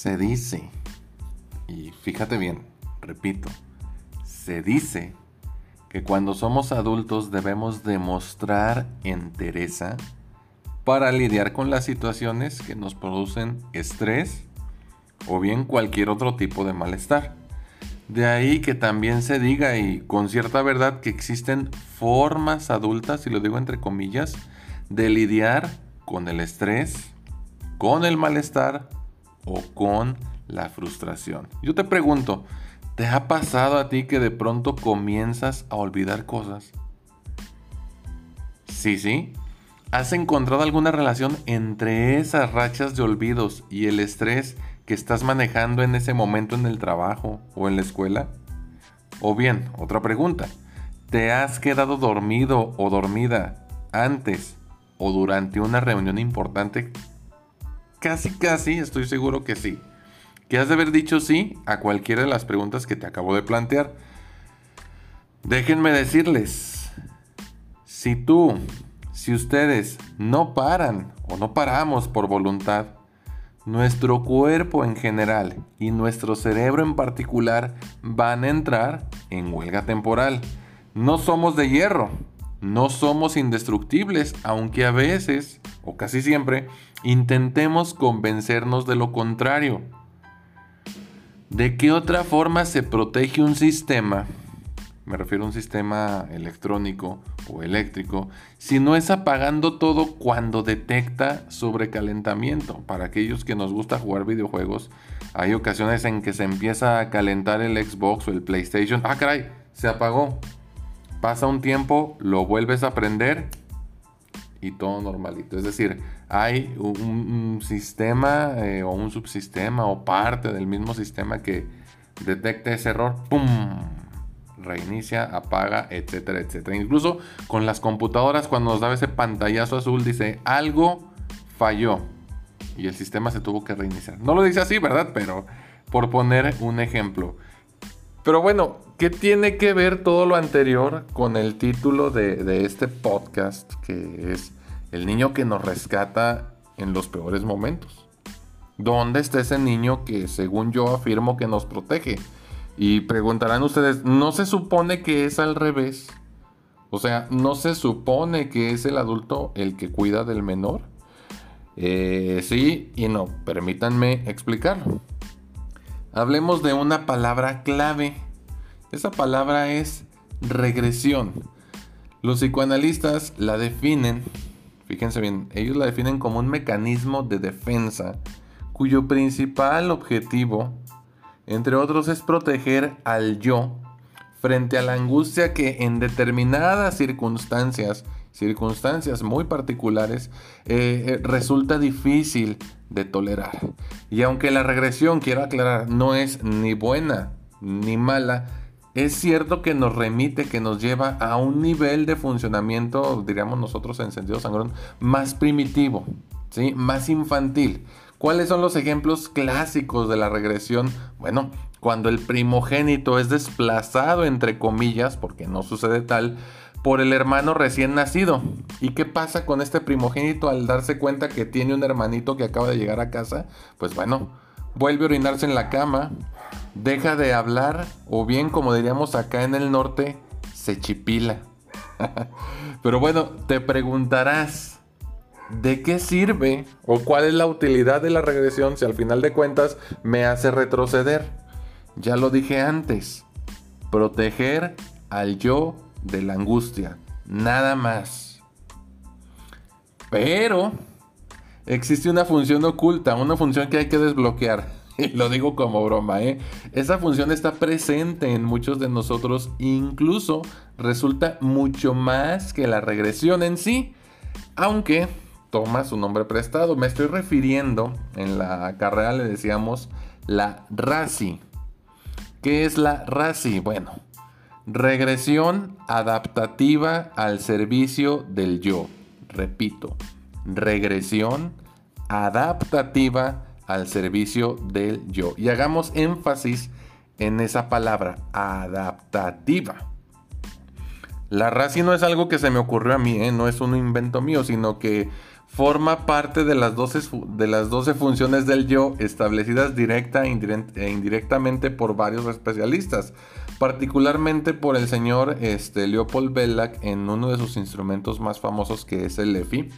Se dice, y fíjate bien, repito, se dice que cuando somos adultos debemos demostrar entereza para lidiar con las situaciones que nos producen estrés o bien cualquier otro tipo de malestar. De ahí que también se diga y con cierta verdad que existen formas adultas, y lo digo entre comillas, de lidiar con el estrés, con el malestar o con la frustración. Yo te pregunto, ¿te ha pasado a ti que de pronto comienzas a olvidar cosas? Sí, sí. ¿Has encontrado alguna relación entre esas rachas de olvidos y el estrés que estás manejando en ese momento en el trabajo o en la escuela? O bien, otra pregunta, ¿te has quedado dormido o dormida antes o durante una reunión importante? Casi, casi, estoy seguro que sí. Que has de haber dicho sí a cualquiera de las preguntas que te acabo de plantear. Déjenme decirles, si tú, si ustedes no paran o no paramos por voluntad, nuestro cuerpo en general y nuestro cerebro en particular van a entrar en huelga temporal. No somos de hierro, no somos indestructibles, aunque a veces, o casi siempre, intentemos convencernos de lo contrario. ¿De qué otra forma se protege un sistema? Me refiero a un sistema electrónico o eléctrico, si no es apagando todo cuando detecta sobrecalentamiento. Para aquellos que nos gusta jugar videojuegos, hay ocasiones en que se empieza a calentar el Xbox o el PlayStation. Ah, caray, se apagó pasa un tiempo, lo vuelves a prender y todo normalito. Es decir, hay un, sistema eh, o un subsistema o parte del mismo sistema que detecta ese error, ¡pum! Reinicia, apaga, etcétera, etcétera. Incluso con las computadoras, cuando nos da ese pantallazo azul, dice algo falló y el sistema se tuvo que reiniciar. No lo dice así, ¿verdad? Pero por poner un ejemplo. Pero bueno, ¿qué tiene que ver todo lo anterior con el título de, este podcast, que es El niño que nos rescata en los peores momentos? ¿Dónde está ese niño que según yo afirmo que nos protege? Y preguntarán ustedes, ¿no se supone que es al revés? O sea, ¿no se supone que es el adulto el que cuida del menor? Eh, sí y no, permítanme explicarlo. Hablemos de una palabra clave. Esa palabra es regresión. Los psicoanalistas la definen, fíjense bien, ellos la definen como un mecanismo de defensa cuyo principal objetivo, entre otros, es proteger al yo frente a la angustia que en determinadas circunstancias, circunstancias muy particulares, eh, eh, resulta difícil de tolerar. Y aunque la regresión, quiero aclarar, no es ni buena ni mala, es cierto que nos remite, que nos lleva a un nivel de funcionamiento, diríamos nosotros en sentido sangrón, más primitivo, ¿sí? más infantil. ¿Cuáles son los ejemplos clásicos de la regresión? Bueno, cuando el primogénito es desplazado, entre comillas, porque no sucede tal, por el hermano recién nacido. ¿Y qué pasa con este primogénito al darse cuenta que tiene un hermanito que acaba de llegar a casa? Pues bueno, vuelve a orinarse en la cama, deja de hablar o bien como diríamos acá en el norte, se chipila. Pero bueno, te preguntarás, ¿de qué sirve o cuál es la utilidad de la regresión si al final de cuentas me hace retroceder? Ya lo dije antes, proteger al yo de la angustia, nada más. Pero existe una función oculta, una función que hay que desbloquear. Lo digo como broma, ¿eh? Esa función está presente en muchos de nosotros, incluso resulta mucho más que la regresión en sí, aunque toma su nombre prestado. Me estoy refiriendo, en la carrera le decíamos la RASI. ¿Qué es la RASI? Bueno, Regresión adaptativa al servicio del yo. Repito, regresión adaptativa al servicio del yo. Y hagamos énfasis en esa palabra, adaptativa. La RACI no es algo que se me ocurrió a mí, ¿eh? no es un invento mío, sino que forma parte de las 12, de las 12 funciones del yo establecidas directa e, indirectamente por varios especialistas, particularmente por el señor este, Leopold Bellac en uno de sus instrumentos más famosos que es el EFI.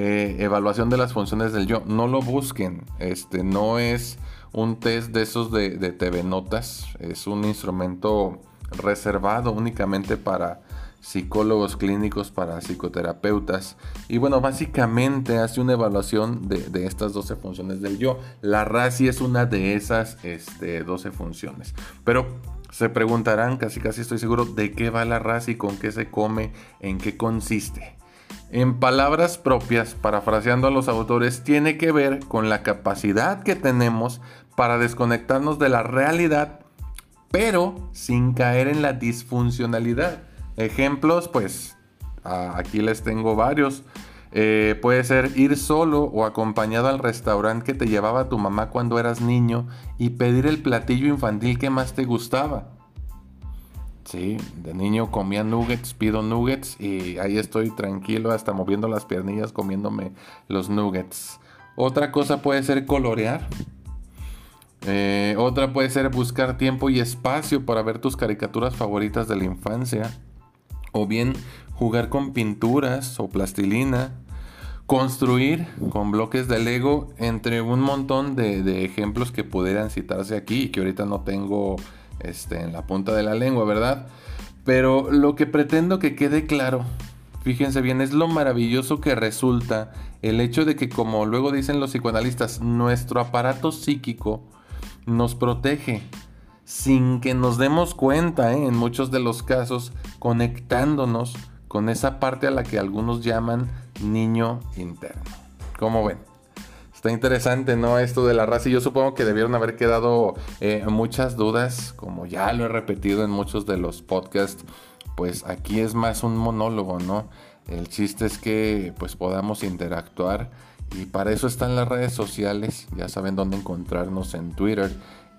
Eh, evaluación de las funciones del yo. No lo busquen. Este no es un test de esos de, de TV Notas. Es un instrumento reservado únicamente para psicólogos clínicos, para psicoterapeutas. Y bueno, básicamente hace una evaluación de, estas 12 funciones del yo. La RACI es una de esas este, 12 funciones. Pero se preguntarán, casi casi estoy seguro, de qué va la RACI, con qué se come, en qué consiste. En palabras propias, parafraseando a los autores, tiene que ver con la capacidad que tenemos para desconectarnos de la realidad, pero sin caer en la disfuncionalidad. Ejemplos, pues aquí les tengo varios. Eh, puede ser ir solo o acompañado al restaurante que te llevaba tu mamá cuando eras niño y pedir el platillo infantil que más te gustaba. Sí, de niño comía nuggets, pido nuggets y ahí estoy tranquilo hasta moviendo las piernillas comiéndome los nuggets. Otra cosa puede ser colorear. Eh, otra puede ser buscar tiempo y espacio para ver tus caricaturas favoritas de la infancia. O bien jugar con pinturas o plastilina. Construir con bloques de Lego entre un montón de, de ejemplos que pudieran citarse aquí y que ahorita no tengo este, en la punta de la lengua, ¿verdad? Pero lo que pretendo que quede claro, fíjense bien, es lo maravilloso que resulta el hecho de que, como luego dicen los psicoanalistas, nuestro aparato psíquico nos protege sin que nos demos cuenta, ¿eh? en muchos de los casos, conectándonos con esa parte a la que algunos llaman niño interno. ¿Cómo ven? Está interesante, ¿no? Esto de la raza. Y yo supongo que debieron haber quedado eh, muchas dudas, como ya lo he repetido en muchos de los podcasts. Pues aquí es más un monólogo, ¿no? El chiste es que pues podamos interactuar y para eso están las redes sociales. Ya saben dónde encontrarnos en Twitter.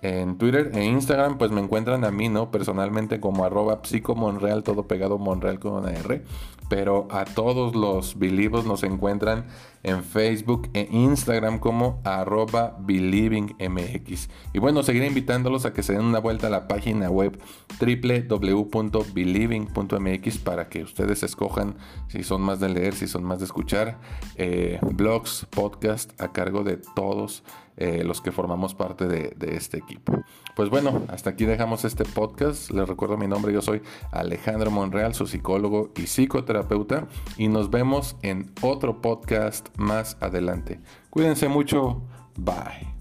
En Twitter e Instagram pues me encuentran a mí, ¿no? Personalmente como arroba psicomonreal, todo pegado Monreal con una R. Pero a todos los believos nos encuentran en Facebook e Instagram como arroba believingmx. Y bueno, seguiré invitándolos a que se den una vuelta a la página web www.believing.mx para que ustedes escojan si son más de leer, si son más de escuchar. Eh, blogs, podcast a cargo de todos eh, los que formamos parte de, de este equipo. Pues bueno, hasta aquí dejamos este podcast. Les recuerdo mi nombre, yo soy Alejandro Monreal, su psicólogo y psicoterapeuta. Y nos vemos en otro podcast más adelante. Cuídense mucho. Bye.